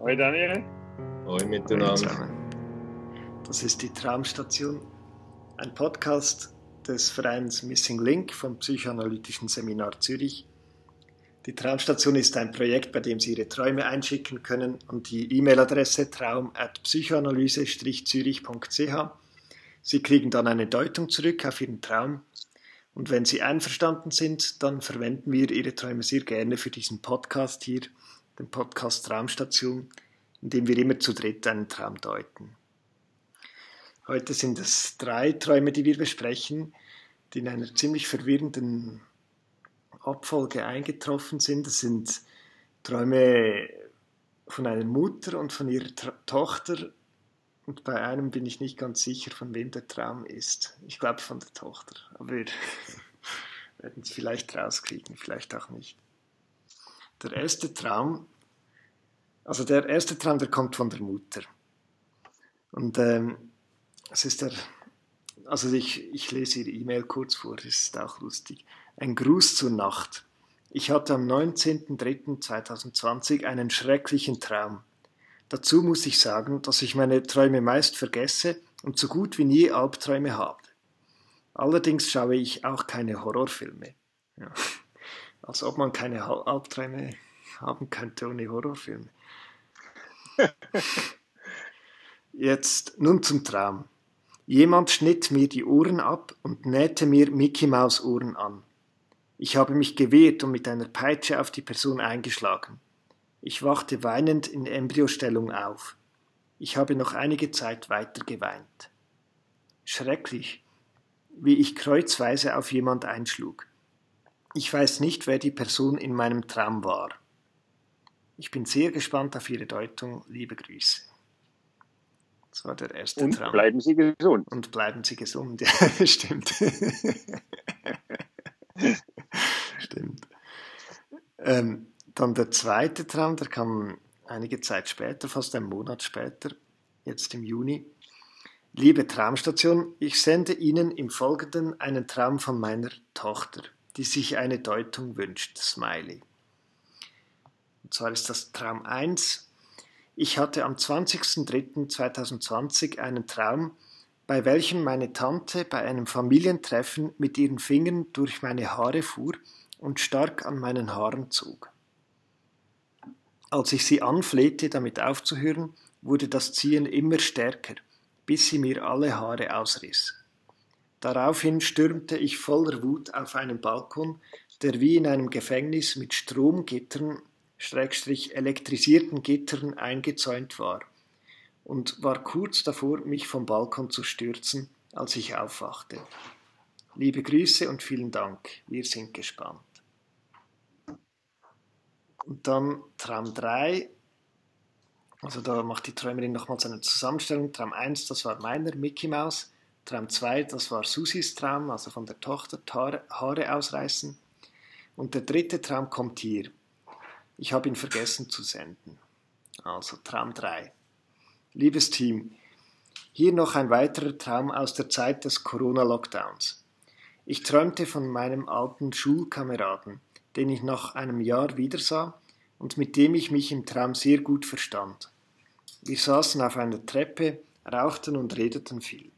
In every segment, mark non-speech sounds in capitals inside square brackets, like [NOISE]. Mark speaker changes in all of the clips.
Speaker 1: Hoi Daniel.
Speaker 2: Hoi miteinander.
Speaker 3: Das ist die Traumstation, ein Podcast des Vereins Missing Link vom Psychoanalytischen Seminar Zürich. Die Traumstation ist ein Projekt, bei dem Sie Ihre Träume einschicken können und die E-Mail-Adresse traum.psychoanalyse-zürich.ch. Sie kriegen dann eine Deutung zurück auf Ihren Traum und wenn Sie einverstanden sind, dann verwenden wir Ihre Träume sehr gerne für diesen Podcast hier, den Podcast Traumstation, in dem wir immer zu dritt einen Traum deuten. Heute sind es drei Träume, die wir besprechen, die in einer ziemlich verwirrenden Abfolge eingetroffen sind. Das sind Träume von einer Mutter und von ihrer Tra Tochter. Und bei einem bin ich nicht ganz sicher, von wem der Traum ist. Ich glaube von der Tochter. Aber wir [LAUGHS] werden es vielleicht rauskriegen, vielleicht auch nicht. Der erste Traum, also der erste Traum, der kommt von der Mutter. Und ähm, es ist der, also ich, ich lese Ihre E-Mail kurz vor, das ist auch lustig. Ein Gruß zur Nacht. Ich hatte am 19.03.2020 einen schrecklichen Traum. Dazu muss ich sagen, dass ich meine Träume meist vergesse und so gut wie nie Albträume habe. Allerdings schaue ich auch keine Horrorfilme. Ja. Als ob man keine Albträume haben könnte ohne Horrorfilme. [LAUGHS] Jetzt nun zum Traum. Jemand schnitt mir die Ohren ab und nähte mir Mickey Maus Ohren an. Ich habe mich gewehrt und mit einer Peitsche auf die Person eingeschlagen. Ich wachte weinend in Embryostellung auf. Ich habe noch einige Zeit weiter geweint. Schrecklich, wie ich kreuzweise auf jemand einschlug. Ich weiß nicht, wer die Person in meinem Traum war. Ich bin sehr gespannt auf Ihre Deutung. Liebe Grüße. Das war der erste
Speaker 1: Und
Speaker 3: Traum.
Speaker 1: bleiben Sie gesund.
Speaker 3: Und bleiben Sie gesund. [LAUGHS] Ja, stimmt. [LAUGHS] stimmt. Ähm, dann der zweite Traum, der kam einige Zeit später, fast einen Monat später, jetzt im Juni. Liebe Traumstation, ich sende Ihnen im Folgenden einen Traum von meiner Tochter, die sich eine Deutung wünscht. Smiley. Und zwar ist das Traum 1. Ich hatte am 20.03.2020 einen Traum, bei welchem meine Tante bei einem Familientreffen mit ihren Fingern durch meine Haare fuhr und stark an meinen Haaren zog. Als ich sie anflehte, damit aufzuhören, wurde das Ziehen immer stärker, bis sie mir alle Haare ausriss. Daraufhin stürmte ich voller Wut auf einen Balkon, der wie in einem Gefängnis mit Stromgittern, Schrägstrich elektrisierten Gittern eingezäunt war, und war kurz davor, mich vom Balkon zu stürzen, als ich aufwachte. Liebe Grüße und vielen Dank, wir sind gespannt. Und dann Traum 3. Also da macht die Träumerin nochmals eine Zusammenstellung. Traum 1, das war meiner Mickey Maus. Traum 2, das war Susis Traum, also von der Tochter Haare, ausreißen. Und der dritte Traum kommt hier. Ich habe ihn vergessen zu senden. Also Traum 3. Liebes Team, hier noch ein weiterer Traum aus der Zeit des Corona-Lockdowns. Ich träumte von meinem alten Schulkameraden, den ich nach einem Jahr wiedersah und mit dem ich mich im Traum sehr gut verstand. Wir saßen auf einer Treppe, rauchten und redeten viel.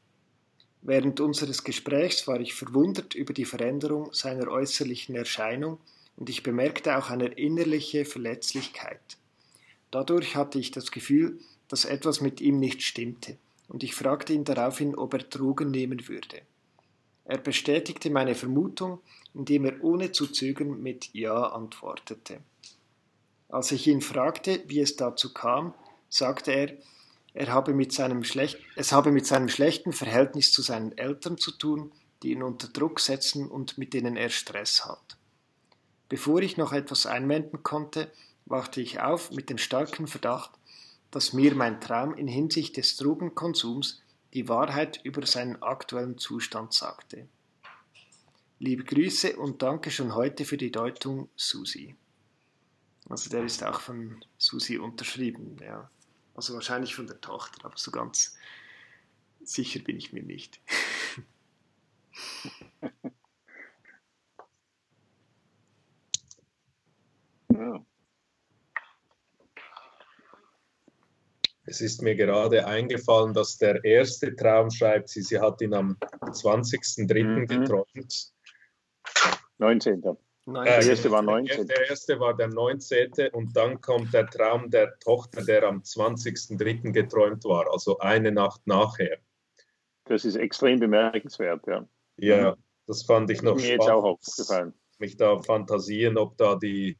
Speaker 3: Während unseres Gesprächs war ich verwundert über die Veränderung seiner äußerlichen Erscheinung und ich bemerkte auch eine innerliche Verletzlichkeit. Dadurch hatte ich das Gefühl, dass etwas mit ihm nicht stimmte, und ich fragte ihn daraufhin, ob er Drogen nehmen würde. Er bestätigte meine Vermutung, indem er ohne zu zögern mit Ja antwortete. Als ich ihn fragte, wie es dazu kam, sagte er, er habe mit seinem schlecht, es habe mit seinem schlechten Verhältnis zu seinen Eltern zu tun, die ihn unter Druck setzen und mit denen er Stress hat. Bevor ich noch etwas einwenden konnte, wachte ich auf mit dem starken Verdacht, dass mir mein Traum in Hinsicht des Drogenkonsums die Wahrheit über seinen aktuellen Zustand sagte. Liebe Grüße und danke schon heute für die Deutung, Susi. Also der ist auch von Susi unterschrieben, ja. Also wahrscheinlich von der Tochter, aber so ganz sicher bin ich mir nicht. [LAUGHS]
Speaker 2: ja. Es ist mir gerade eingefallen, dass der erste Traum schreibt, sie, sie hat ihn am 20.03. Mhm. geträumt.
Speaker 1: 19.
Speaker 2: Der erste war 19. Der erste war der 19. und dann kommt der Traum der Tochter, der am 20.03. geträumt war, also eine Nacht nachher.
Speaker 1: Das ist extrem bemerkenswert, ja.
Speaker 2: Ja, das fand ich noch
Speaker 1: Mir spannend. Mir jetzt auch aufgefallen.
Speaker 2: Mich da fantasieren, ob da die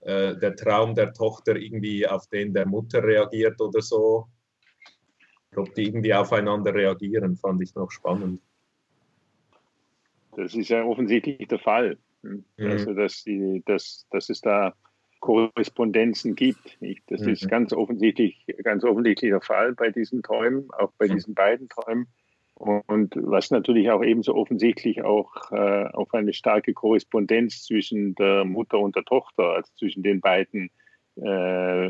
Speaker 2: äh, der Traum der Tochter irgendwie auf den der Mutter reagiert oder so. Ob die irgendwie aufeinander reagieren, fand ich noch spannend.
Speaker 1: Das ist ja offensichtlich der Fall. Mhm. Also, dass, die, dass, dass es da Korrespondenzen gibt. Das mhm. ist ganz offensichtlich, ganz offensichtlich der Fall bei diesen Träumen, auch bei diesen beiden Träumen. Und was natürlich auch ebenso offensichtlich auch äh, auf eine starke Korrespondenz zwischen der Mutter und der Tochter, also zwischen den beiden, äh,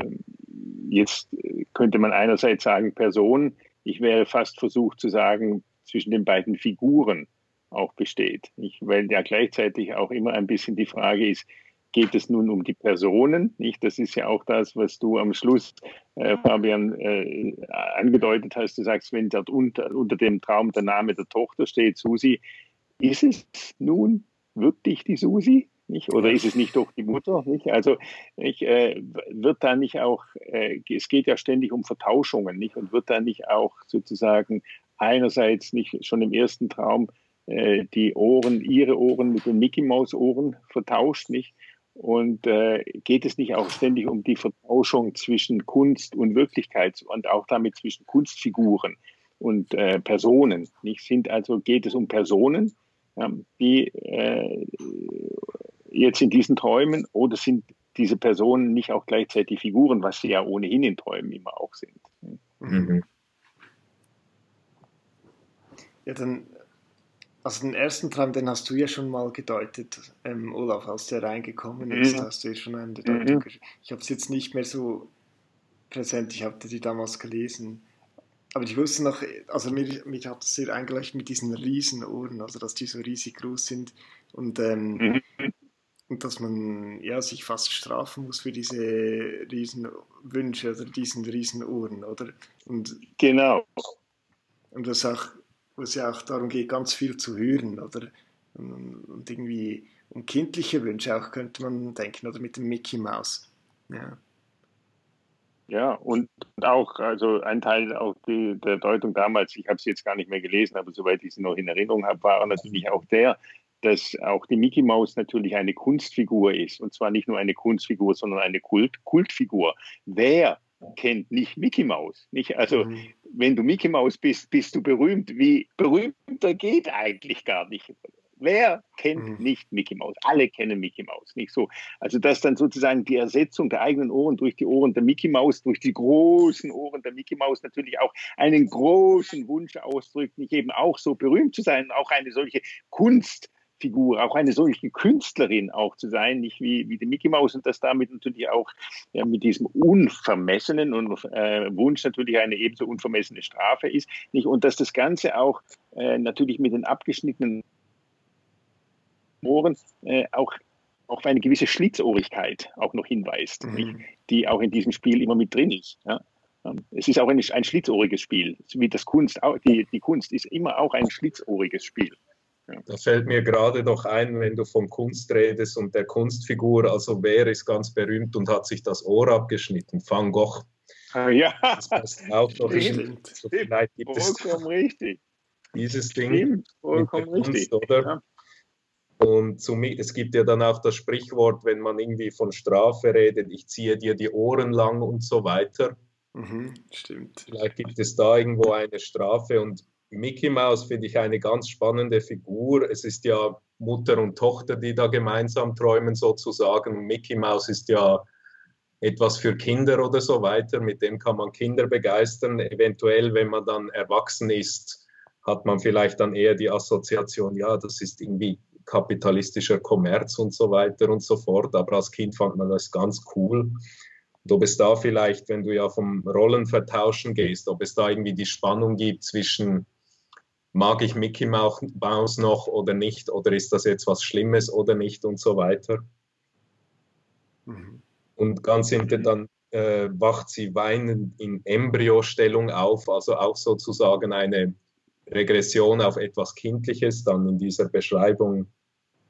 Speaker 1: jetzt könnte man einerseits sagen Person, ich wäre fast versucht zu sagen, zwischen den beiden Figuren auch besteht. Ich, weil ja gleichzeitig auch immer ein bisschen die Frage ist, geht es nun um die Personen, nicht? Das ist ja auch das, was du am Schluss, äh, Fabian, äh, angedeutet hast. Du sagst, wenn dort unter, unter dem Traum der Name der Tochter steht, Susi, ist es nun wirklich die Susi? Nicht? Oder ist es nicht doch die Mutter? Nicht? Also ich, äh, wird da nicht auch, äh, es geht ja ständig um Vertauschungen, nicht? Und wird da nicht auch sozusagen einerseits nicht schon im ersten Traum die Ohren, ihre Ohren mit den Mickey Maus Ohren vertauscht, nicht? Und äh, geht es nicht auch ständig um die Vertauschung zwischen Kunst und Wirklichkeit und auch damit zwischen Kunstfiguren und äh, Personen? Nicht sind also geht es um Personen, ja, die äh, jetzt in diesen Träumen oder sind diese Personen nicht auch gleichzeitig Figuren, was sie ja ohnehin in Träumen immer auch sind? Mhm.
Speaker 3: Ja, dann also den ersten Traum, den hast du ja schon mal gedeutet, ähm, Olaf, als der reingekommen ist, mhm. hast du ja schon eine Deutung. Mhm. Ich habe es jetzt nicht mehr so präsent, ich habe die damals gelesen. Aber ich wusste noch, also mir, mich hat es sehr eingeleuchtet mit diesen Riesenohren, also dass die so riesig groß sind und, ähm, mhm. und dass man ja, sich fast strafen muss für diese Riesenwünsche oder diesen Riesenohren, oder? Und,
Speaker 1: genau.
Speaker 3: Und das auch wo es ja auch darum geht, ganz viel zu hören, oder? Und irgendwie um kindliche Wünsche auch könnte man denken, oder mit dem Mickey Mouse. Ja.
Speaker 1: Ja, und auch, also ein Teil auch die, der Deutung damals, ich habe sie jetzt gar nicht mehr gelesen, aber soweit ich sie noch in Erinnerung habe, war natürlich auch der, dass auch die Mickey Mouse natürlich eine Kunstfigur ist. Und zwar nicht nur eine Kunstfigur, sondern eine Kult Kultfigur. Wer kennt nicht Mickey Mouse. Nicht? Also, mhm. wenn du Mickey Mouse bist, bist du berühmt. Wie berühmter geht eigentlich gar nicht. Wer kennt mhm. nicht Mickey Mouse? Alle kennen Mickey Mouse, nicht so. Also, dass dann sozusagen die Ersetzung der eigenen Ohren durch die Ohren der Mickey Mouse, durch die großen Ohren der Mickey Mouse natürlich auch einen großen Wunsch ausdrückt, nicht eben auch so berühmt zu sein, auch eine solche Kunst Figur, auch eine solche Künstlerin auch zu sein, nicht wie, wie die Mickey Mouse und das damit natürlich auch ja, mit diesem unvermessenen und äh, Wunsch natürlich eine ebenso unvermessene Strafe ist, nicht und dass das Ganze auch äh, natürlich mit den abgeschnittenen Ohren äh, auch auf eine gewisse Schlitzohrigkeit auch noch hinweist, mhm. die auch in diesem Spiel immer mit drin ist. Ja. Ähm, es ist auch ein, ein schlitzohriges Spiel, wie das Kunst, die, die Kunst ist immer auch ein schlitzohriges Spiel.
Speaker 2: Da fällt mir gerade noch ein, wenn du von Kunst redest und der Kunstfigur, also wer ist ganz berühmt und hat sich das Ohr abgeschnitten? Van Gogh.
Speaker 1: Ah, ja,
Speaker 2: das passt auch noch
Speaker 1: Stimmt. So vielleicht gibt vollkommen es richtig.
Speaker 2: Dieses Ding Stimmt, vollkommen Kunst, richtig. oder? Ja. Und zum, es gibt ja dann auch das Sprichwort, wenn man irgendwie von Strafe redet, ich ziehe dir die Ohren lang und so weiter.
Speaker 3: Mhm, stimmt.
Speaker 2: Vielleicht gibt es da irgendwo eine Strafe und Mickey Mouse finde ich eine ganz spannende Figur. Es ist ja Mutter und Tochter, die da gemeinsam träumen sozusagen. Mickey Mouse ist ja etwas für Kinder oder so weiter, mit dem kann man Kinder begeistern. Eventuell, wenn man dann erwachsen ist, hat man vielleicht dann eher die Assoziation, ja, das ist irgendwie kapitalistischer Kommerz und so weiter und so fort. Aber als Kind fand man das ganz cool. Und ob es da vielleicht, wenn du ja vom Rollenvertauschen gehst, ob es da irgendwie die Spannung gibt zwischen mag ich Mickey Mouse noch oder nicht, oder ist das jetzt was Schlimmes oder nicht und so weiter. Mhm. Und ganz hinten dann äh, wacht sie weinend in Embryostellung auf, also auch sozusagen eine Regression auf etwas Kindliches dann in dieser Beschreibung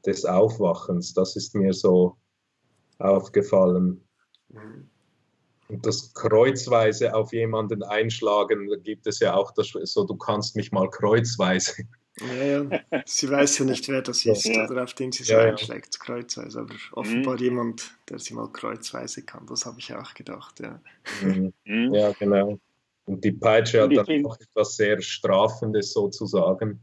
Speaker 2: des Aufwachens. Das ist mir so aufgefallen. Mhm. Und das kreuzweise auf jemanden einschlagen, da gibt es ja auch das, so, du kannst mich mal kreuzweise.
Speaker 3: Ja, ja. Sie weiß ja nicht, wer das ist ja. oder auf den sie so ja, einschlägt, kreuzweise. Aber offenbar mhm. jemand, der sie mal kreuzweise kann. Das habe ich auch gedacht, ja.
Speaker 2: Mhm. mhm. Ja, genau. Und die Peitsche hat dann auch etwas sehr Strafendes sozusagen.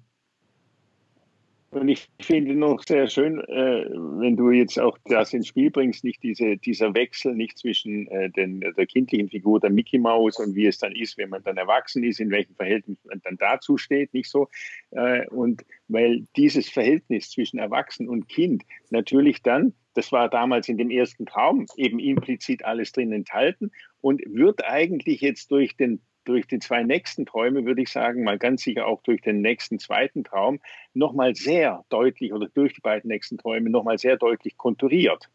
Speaker 1: Und ich finde noch sehr schön, äh, wenn du jetzt auch das ins Spiel bringst, nicht diese, dieser Wechsel nicht zwischen äh, den, der kindlichen Figur der Mickey Mouse und wie es dann ist, wenn man dann erwachsen ist, in welchem Verhältnis man dann dazu steht, nicht so. Äh, und weil dieses Verhältnis zwischen Erwachsen und Kind natürlich dann, das war damals in dem ersten Traum eben implizit alles drin enthalten und wird eigentlich jetzt durch den durch die zwei nächsten Träume, würde ich sagen, mal ganz sicher auch durch den nächsten zweiten Traum, nochmal sehr deutlich oder durch die beiden nächsten Träume nochmal sehr deutlich konturiert.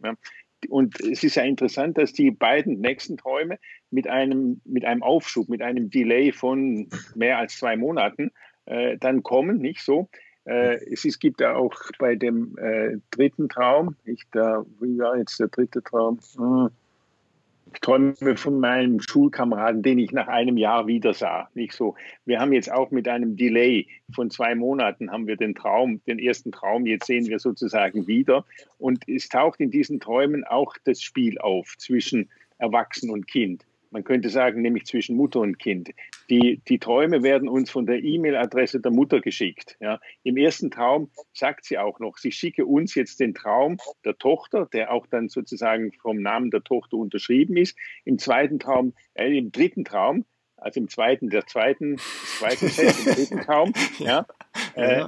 Speaker 1: Und es ist ja interessant, dass die beiden nächsten Träume mit einem, mit einem Aufschub, mit einem Delay von mehr als zwei Monaten äh, dann kommen, nicht so. Äh, es, es gibt ja auch bei dem äh, dritten Traum, ich da, wie war jetzt der dritte Traum? Hm ich träume von meinem Schulkameraden, den ich nach einem Jahr wieder sah. Nicht so. Wir haben jetzt auch mit einem Delay von zwei Monaten haben wir den Traum, den ersten Traum. Jetzt sehen wir sozusagen wieder. Und es taucht in diesen Träumen auch das Spiel auf zwischen Erwachsen und Kind man könnte sagen, nämlich zwischen Mutter und Kind. Die, die Träume werden uns von der E-Mail-Adresse der Mutter geschickt. Ja. Im ersten Traum sagt sie auch noch, sie schicke uns jetzt den Traum der Tochter, der auch dann sozusagen vom Namen der Tochter unterschrieben ist. Im zweiten Traum, äh, im dritten Traum, also im zweiten, der zweiten, zweiten [LAUGHS] Set, im dritten Traum, ja, äh,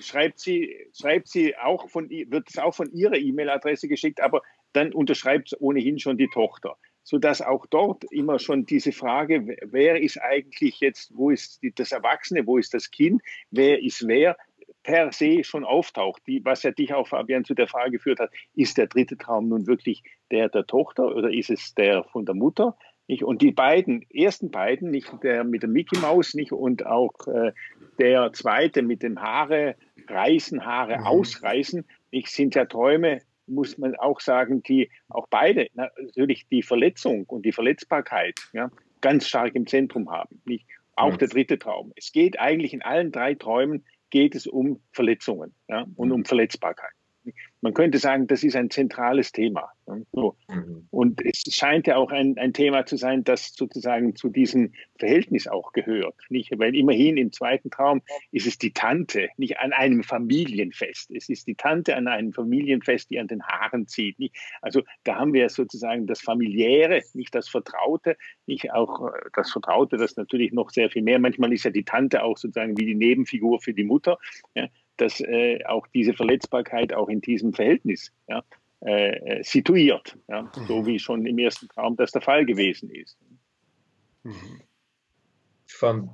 Speaker 1: schreibt sie, schreibt sie auch von, wird es auch von ihrer E-Mail-Adresse geschickt, aber dann unterschreibt ohnehin schon die Tochter sodass auch dort immer schon diese Frage, wer ist eigentlich jetzt, wo ist das Erwachsene, wo ist das Kind, wer ist wer, per se schon auftaucht, die, was ja dich auch, Fabian, zu der Frage geführt hat, ist der dritte Traum nun wirklich der der Tochter oder ist es der von der Mutter? Nicht? Und die beiden, ersten beiden, nicht der mit der Mickey Maus, nicht und auch äh, der zweite mit dem Haare reißen, Haare mhm. ausreißen, nicht, sind ja Träume, muss man auch sagen, die auch beide natürlich die Verletzung und die Verletzbarkeit ja, ganz stark im Zentrum haben. Nicht? Auch mhm. der dritte Traum. Es geht eigentlich in allen drei Träumen geht es um Verletzungen ja, und um Verletzbarkeit. Man könnte sagen, das ist ein zentrales Thema. So. Mhm. Und es scheint ja auch ein, ein Thema zu sein, das sozusagen zu diesem Verhältnis auch gehört. Nicht? Weil immerhin im zweiten Traum ist es die Tante, nicht an einem Familienfest. Es ist die Tante an einem Familienfest, die an den Haaren zieht. Nicht? Also da haben wir sozusagen das Familiäre, nicht das Vertraute, nicht auch äh, das Vertraute, das natürlich noch sehr viel mehr. Manchmal ist ja die Tante auch sozusagen wie die Nebenfigur für die Mutter. Ja? Dass äh, auch diese Verletzbarkeit auch in diesem Verhältnis ja, äh, äh situiert, ja, mhm. so wie schon im ersten Traum das der Fall gewesen ist.
Speaker 2: Mhm. Ich fand,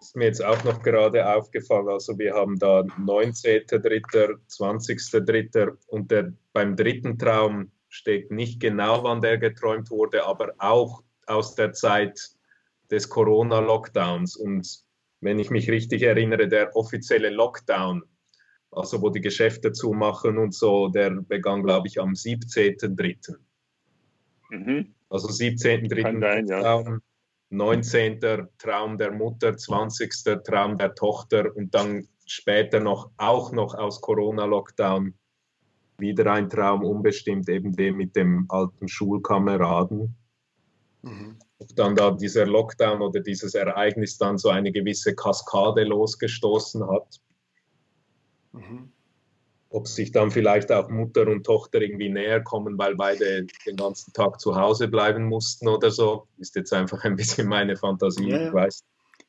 Speaker 2: ist mir jetzt auch noch gerade aufgefallen, also wir haben da 19.3., 20.3. und der, beim dritten Traum steht nicht genau, wann der geträumt wurde, aber auch aus der Zeit des Corona-Lockdowns und wenn ich mich richtig erinnere, der offizielle Lockdown, also wo die Geschäfte zumachen und so, der begann, glaube ich, am 17.3. Mhm. Also 17.3. Lockdown, ja. 19. Traum der Mutter, 20. Traum der Tochter und dann später noch auch noch aus Corona-Lockdown wieder ein Traum unbestimmt, eben dem mit dem alten Schulkameraden. Mhm dann da dieser Lockdown oder dieses Ereignis dann so eine gewisse Kaskade losgestoßen hat. Mhm. ob sich dann vielleicht auch Mutter und Tochter irgendwie näher kommen, weil beide den ganzen Tag zu Hause bleiben mussten oder so. Ist jetzt einfach ein bisschen meine Fantasie,
Speaker 3: Ja, ja.
Speaker 2: ich weiß.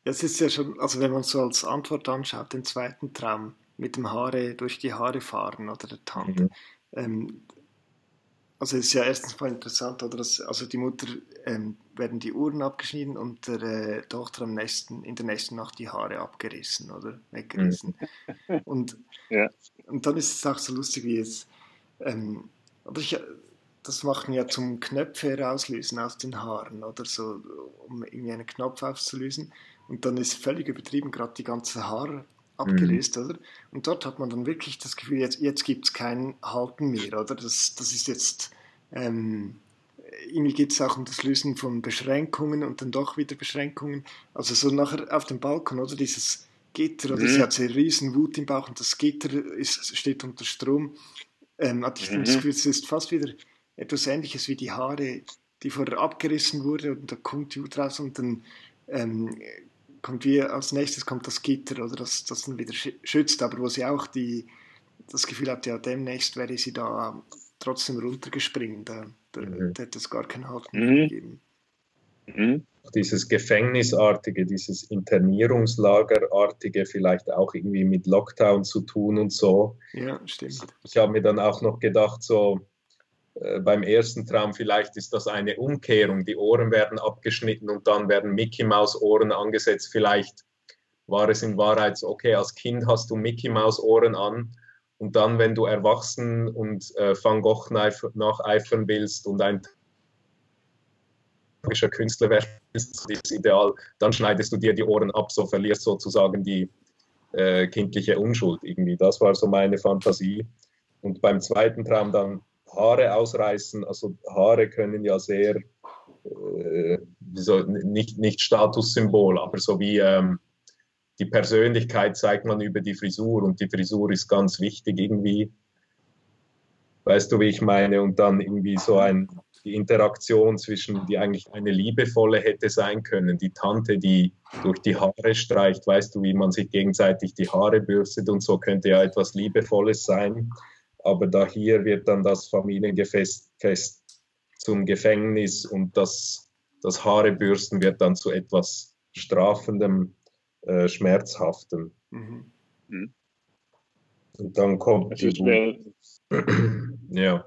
Speaker 3: Das ist ja schon, also wenn man so als Antwort anschaut, den zweiten Traum mit dem Haare durch die Haare fahren oder der Tante.
Speaker 2: Mhm.
Speaker 3: Ähm, also es ist ja erstens mal interessant, oder? Dass, also die Mutter ähm, werden die Uhren abgeschnitten und der äh, Tochter am nächsten, in der nächsten Nacht die Haare abgerissen oder weggerissen. Und, [LAUGHS]
Speaker 1: Ja.
Speaker 3: und dann ist es auch so lustig, wie es, ähm, oder ich, das machen ja zum Knöpfe herauslösen aus den Haaren oder so, um irgendwie einen Knopf aufzulösen. Und dann ist völlig übertrieben gerade die ganze Haar abgelöst, oder? Und dort hat man dann wirklich das Gefühl, jetzt, jetzt gibt es kein Halten mehr, oder? Das, das ist jetzt, ähm, irgendwie geht es auch um das Lösen von Beschränkungen und dann doch wieder Beschränkungen. Also so nachher auf dem Balkon, oder? Dieses Gitter, oder
Speaker 1: Mhm.
Speaker 3: sie hat so riesen Wut im Bauch und das Gitter ist, steht unter Strom. Ähm, hatte ich dann das
Speaker 1: Mhm.
Speaker 3: Gefühl, es ist fast wieder etwas ähnliches wie die Haare, die vorher abgerissen wurde und da kommt die Wut raus und dann ähm, kommt wie als nächstes kommt das Gitter oder das, das dann wieder schü- schützt, aber wo sie auch die, das Gefühl hat, ja demnächst wäre sie da trotzdem runtergespringen, da, da,
Speaker 2: Mhm.
Speaker 3: da hätte es gar kein Halten
Speaker 1: Mhm.
Speaker 3: mehr gegeben.
Speaker 1: Mhm.
Speaker 2: Dieses Gefängnisartige, dieses Internierungslagerartige, vielleicht auch irgendwie mit Lockdown zu tun und so.
Speaker 3: Ja, stimmt.
Speaker 2: Ich habe mir dann auch noch gedacht, so äh, beim ersten Traum, vielleicht ist das eine Umkehrung. Die Ohren werden abgeschnitten und dann werden Mickey Maus Ohren angesetzt. Vielleicht war es in Wahrheit so, okay, als Kind hast du Mickey Maus Ohren an und dann, wenn du erwachsen und äh, Van Gogh nacheifern willst und ein tragischer Künstler werden willst, Ideal, dann schneidest du dir die Ohren ab, so verlierst sozusagen die äh, kindliche Unschuld irgendwie. Das war so meine Fantasie. Und beim zweiten Traum dann Haare ausreißen. Also Haare können ja sehr, äh, so, nicht, nicht Statussymbol, aber so wie ähm, die Persönlichkeit zeigt man über die Frisur und die Frisur ist ganz wichtig irgendwie. Weißt du, wie ich meine? Und dann irgendwie so ein, die Interaktion zwischen, die eigentlich eine liebevolle hätte sein können. Die Tante, die durch die Haare streicht, weißt du, wie man sich gegenseitig die Haare bürstet und so könnte ja etwas Liebevolles sein. Aber da hier wird dann das Familiengefest Fest zum Gefängnis und das, das Haarebürsten wird dann zu etwas Strafendem, äh, Schmerzhaftem.
Speaker 3: Mhm.
Speaker 2: Und dann kommt
Speaker 1: Also wäre [CLEARS THROAT]
Speaker 2: ja.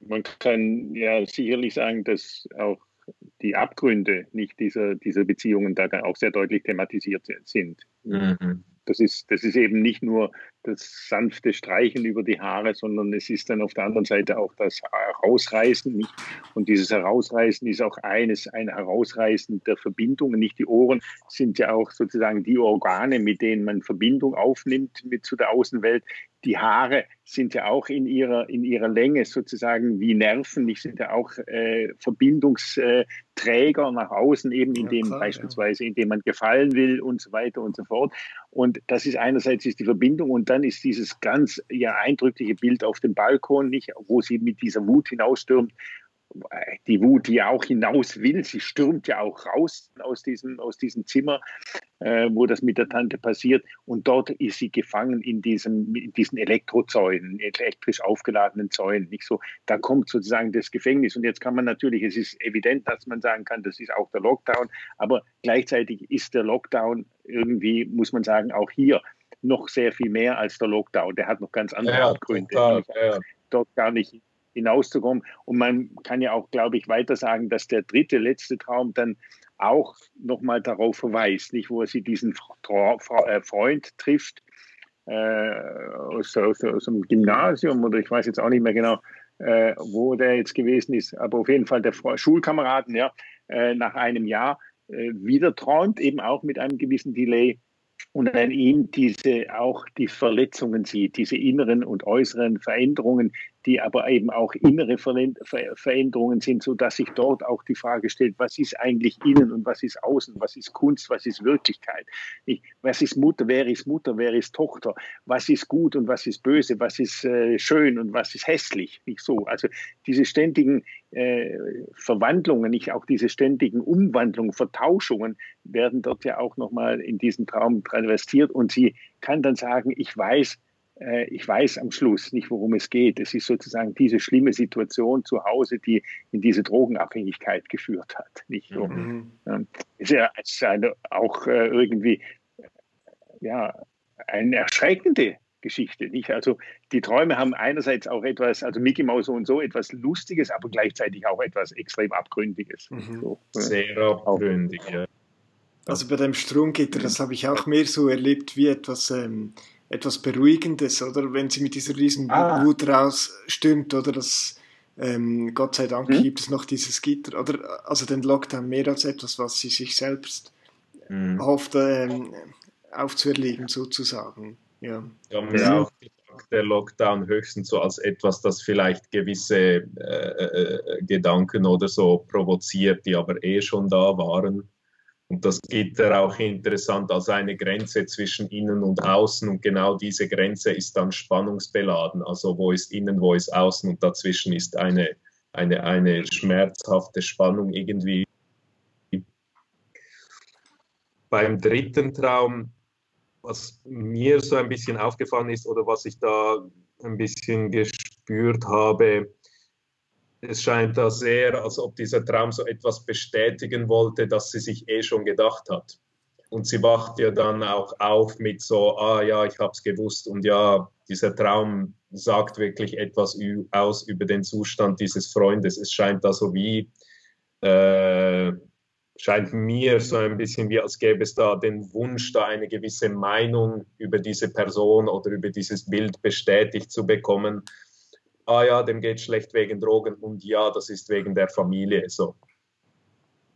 Speaker 1: man kann ja sicherlich sagen, dass auch die Abgründe nicht dieser, dieser Beziehungen da auch sehr deutlich thematisiert sind.
Speaker 2: Mhm.
Speaker 1: Das ist, das ist eben nicht nur das sanfte Streichen über die Haare, sondern es ist dann auf der anderen Seite auch das Herausreißen. Nicht? Und dieses Herausreißen ist auch eines, ein Herausreißen der Verbindungen. Nicht die Ohren sind ja auch sozusagen die Organe, mit denen man Verbindung aufnimmt mit zu der Außenwelt. Die Haare sind ja auch in ihrer, in ihrer Länge sozusagen wie Nerven, nicht sind ja auch äh, Verbindungsträger nach außen, eben
Speaker 3: Ja,
Speaker 1: indem
Speaker 3: klar, ja.
Speaker 1: beispielsweise, indem man gefallen will und so weiter und so fort. Und das ist einerseits ist die Verbindung und dann ist dieses ganz ja eindrückliche Bild auf dem Balkon, nicht, wo sie mit dieser Wut hinausstürmt. Die Wut, die ja auch hinaus will, sie stürmt ja auch raus aus diesem, aus diesem Zimmer, äh, wo das mit der Tante passiert. Und dort ist sie gefangen in, diesem, in diesen Elektrozäunen, elektrisch aufgeladenen Zäunen. Nicht so, da kommt sozusagen das Gefängnis. Und jetzt kann man natürlich, es ist evident, dass man sagen kann, das ist auch der Lockdown, aber gleichzeitig ist der Lockdown irgendwie, muss man sagen, auch hier noch sehr viel mehr als der Lockdown. Der hat noch ganz andere
Speaker 2: Ja,
Speaker 1: Gründe,
Speaker 2: total, ja.
Speaker 1: dort gar nicht hinauszukommen. Und man kann ja auch, glaube ich, weiter sagen, dass der dritte, letzte Traum dann auch nochmal darauf verweist, nicht, wo sie diesen äh, Freund trifft äh, aus, aus, aus dem Gymnasium oder ich weiß jetzt auch nicht mehr genau, äh, wo der jetzt gewesen ist, aber auf jeden Fall der Fre Schulkameraden, ja, äh, nach einem Jahr äh, wieder träumt, eben auch mit einem gewissen Delay und an ihm diese auch die Verletzungen sieht, diese inneren und äußeren Veränderungen, die aber eben auch innere Veränderungen sind, so dass sich dort auch die Frage stellt, was ist eigentlich innen und was ist außen, was ist Kunst, was ist Wirklichkeit, was ist Mutter, wer ist Mutter, wer ist Tochter, was ist gut und was ist böse, was ist äh, schön und was ist hässlich, nicht so. Also diese ständigen äh, Verwandlungen, nicht auch diese ständigen Umwandlungen, Vertauschungen werden dort ja auch nochmal in diesem Traum transvestiert und sie kann dann sagen, ich weiß, ich weiß am Schluss nicht, worum es geht. Es ist sozusagen diese schlimme Situation zu Hause, die in diese Drogenabhängigkeit geführt hat. Nicht so. Mhm. Ähm, ist ja ist eine, auch äh, irgendwie ja, eine erschreckende Geschichte. Nicht? Also die Träume haben einerseits auch etwas, also Mickey Mouse und so, etwas Lustiges, aber gleichzeitig auch etwas extrem Abgründiges.
Speaker 2: Mhm. So, Sehr abgründig, ja.
Speaker 3: Also bei dem Stromgitter, das habe ich auch mehr so erlebt wie etwas, ähm, etwas Beruhigendes, oder? Wenn sie mit dieser riesen ah. Wut rausstürmt, oder das, ähm, Gott sei Dank hm? gibt es noch dieses Gitter, oder? Also den Lockdown mehr als etwas, was sie sich selbst hm. hofft ähm, aufzuerlegen, sozusagen. Ja.
Speaker 2: Ja, mir auch der Lockdown höchstens so als etwas, das vielleicht gewisse äh, äh, Gedanken oder so provoziert, die aber eh schon da waren. Und das Gitter auch interessant als eine Grenze zwischen innen und außen. Und genau diese Grenze ist dann spannungsbeladen. Also wo ist innen, wo ist außen und dazwischen ist eine, eine, eine schmerzhafte Spannung irgendwie. Beim dritten Traum, was mir so ein bisschen aufgefallen ist oder was ich da ein bisschen gespürt habe, es scheint da sehr, als ob dieser Traum so etwas bestätigen wollte, das sie sich eh schon gedacht hat. Und sie wacht ja dann auch auf mit so, ah ja, ich habe es gewusst und ja, dieser Traum sagt wirklich etwas aus über den Zustand dieses Freundes. Es scheint da so wie, äh, scheint mir so ein bisschen wie, als gäbe es da den Wunsch, da eine gewisse Meinung über diese Person oder über dieses Bild bestätigt zu bekommen ah ja, dem geht schlecht wegen Drogen und ja, das ist wegen der Familie so.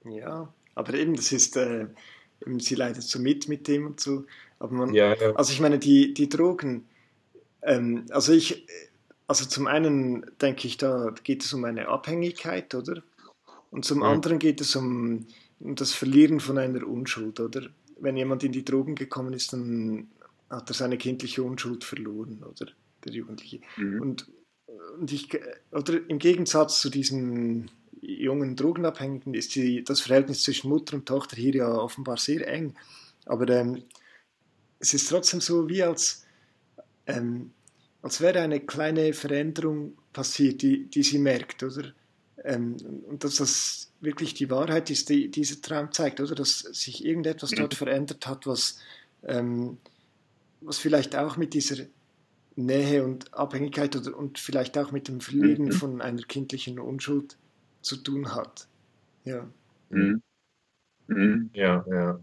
Speaker 3: Ja, aber eben, das ist, äh, sie leidet so mit mit dem und so. Aber man,
Speaker 2: ja, ja.
Speaker 3: also ich meine, die, die Drogen, ähm, also ich, also zum einen denke ich, da geht es um eine Abhängigkeit, oder? Und zum ja. anderen geht es um, um das Verlieren von einer Unschuld, oder? Wenn jemand in die Drogen gekommen ist, dann hat er seine kindliche Unschuld verloren, oder? Der Jugendliche. Mhm. Und und ich, oder im Gegensatz zu diesen jungen Drogenabhängigen ist die, das Verhältnis zwischen Mutter und Tochter hier ja offenbar sehr eng. Aber ähm, es ist trotzdem so, wie als, ähm, als wäre eine kleine Veränderung passiert, die, die sie merkt, oder? Ähm, und dass das wirklich die Wahrheit ist, die dieser Traum zeigt, oder? Dass sich irgendetwas dort [CLEARS THROAT] verändert hat, was, ähm, was vielleicht auch mit dieser Nähe und Abhängigkeit oder, und vielleicht auch mit dem Verlieren mhm. von einer kindlichen Unschuld zu tun hat. Ja.
Speaker 2: Mhm. Mhm. Ja, ja.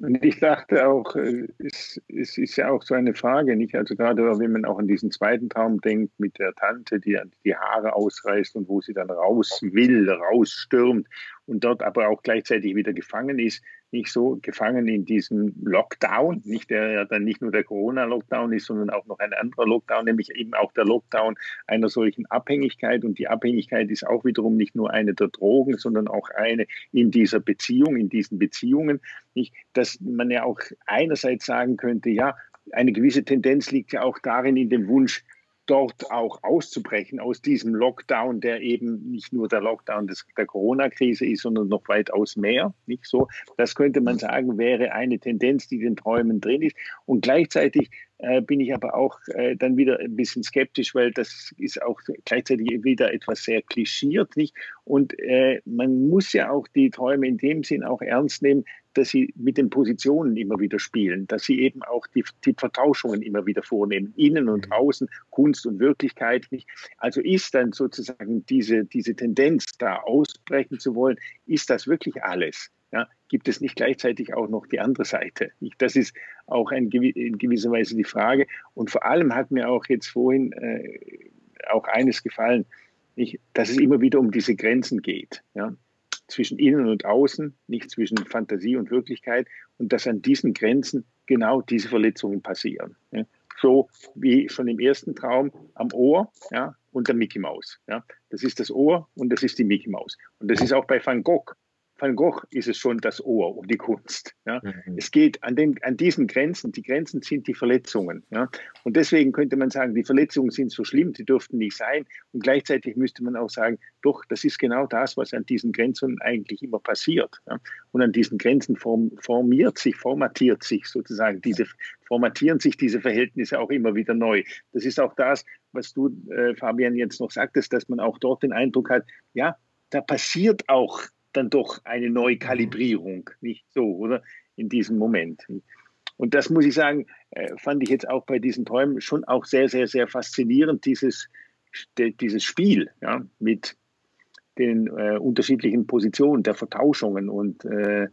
Speaker 1: Und ich dachte auch, äh, es, es, ist ja auch so eine Frage, nicht? Also gerade wenn man auch an diesen zweiten Traum denkt mit der Tante, die die Haare ausreißt und wo sie dann raus will, rausstürmt und dort aber auch gleichzeitig wieder gefangen ist, nicht so gefangen in diesem Lockdown, nicht der ja dann nicht nur der Corona-Lockdown ist, sondern auch noch ein anderer Lockdown, nämlich eben auch der Lockdown einer solchen Abhängigkeit. Und die Abhängigkeit ist auch wiederum nicht nur eine der Drogen, sondern auch eine in dieser Beziehung, in diesen Beziehungen. Nicht, dass man ja auch einerseits sagen könnte, ja, eine gewisse Tendenz liegt ja auch darin in dem Wunsch, dort auch auszubrechen aus diesem Lockdown, der eben nicht nur der Lockdown des, der Corona-Krise ist, sondern noch weitaus mehr. Nicht so? Das könnte man sagen, wäre eine Tendenz, die den Träumen drin ist. Und gleichzeitig äh, bin ich aber auch äh, dann wieder ein bisschen skeptisch, weil das ist auch gleichzeitig wieder etwas sehr klischiert, nicht? Und äh, man muss ja auch die Träume in dem Sinn auch ernst nehmen, dass sie mit den Positionen immer wieder spielen, dass sie eben auch die, die Vertauschungen immer wieder vornehmen, innen und mhm. außen, Kunst und Wirklichkeit nicht. Also ist dann sozusagen diese, diese Tendenz, da ausbrechen zu wollen, ist das wirklich alles? Ja, gibt es nicht gleichzeitig auch noch die andere Seite? Das ist auch in gewisser Weise die Frage. Und vor allem hat mir auch jetzt vorhin äh, auch eines gefallen, nicht, dass es immer wieder um diese Grenzen geht. Ja? zwischen innen und außen, nicht zwischen Fantasie und Wirklichkeit und dass an diesen Grenzen genau diese Verletzungen passieren. Ja. So wie schon im ersten Traum am Ohr ja, und der Mickey Maus. Ja. Das ist das Ohr und das ist die Mickey Maus. Und das ist auch bei Van Gogh. Van Gogh ist es schon das Ohr und die Kunst. Ja.
Speaker 2: Mhm.
Speaker 1: Es geht an, den, an diesen Grenzen, die Grenzen sind die Verletzungen. Ja. Und deswegen könnte man sagen, die Verletzungen sind so schlimm, die dürften nicht sein. Und gleichzeitig müsste man auch sagen, doch, das ist genau das, was an diesen Grenzen eigentlich immer passiert. Ja. Und an diesen Grenzen form, formiert sich, formatiert sich sozusagen diese, formatieren sich diese Verhältnisse auch immer wieder neu. Das ist auch das, was du, äh, Fabian, jetzt noch sagtest, dass man auch dort den Eindruck hat, ja, da passiert auch dann doch eine Neukalibrierung, nicht so, oder? In diesem Moment. Und das muss ich sagen, äh, fand ich jetzt auch bei diesen Träumen schon auch sehr, sehr, sehr faszinierend, dieses, dieses Spiel ja, mit den äh, unterschiedlichen Positionen der Vertauschungen und äh,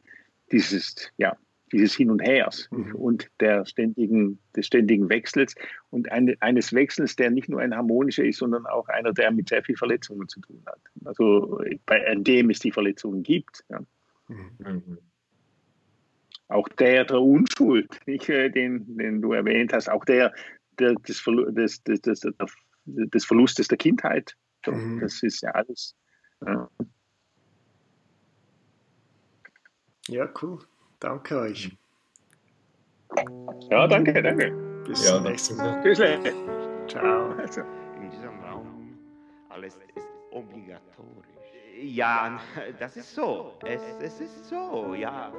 Speaker 1: dieses, ja, dieses Hin und Hers mhm. und der ständigen, des ständigen Wechsels und eine, eines Wechsels, der nicht nur ein harmonischer ist, sondern auch einer, der mit sehr viel Verletzungen zu tun hat. Also bei an dem es die Verletzungen gibt. Ja. Mhm. Auch der der Unschuld, nicht, äh, den, den du erwähnt hast, auch der, der des, des, des, des, des Verlustes der Kindheit. Mhm. Das ist ja alles. Ja.
Speaker 3: ja, cool. Danke euch.
Speaker 1: Ja, danke, danke.
Speaker 3: Bis
Speaker 2: ja,
Speaker 3: zum nächsten Mal.
Speaker 1: Tschüss.
Speaker 3: Ciao.
Speaker 1: Also.
Speaker 4: In diesem Raum alles ist obligatorisch. Ja, das ist so. Es, es ist so, ja.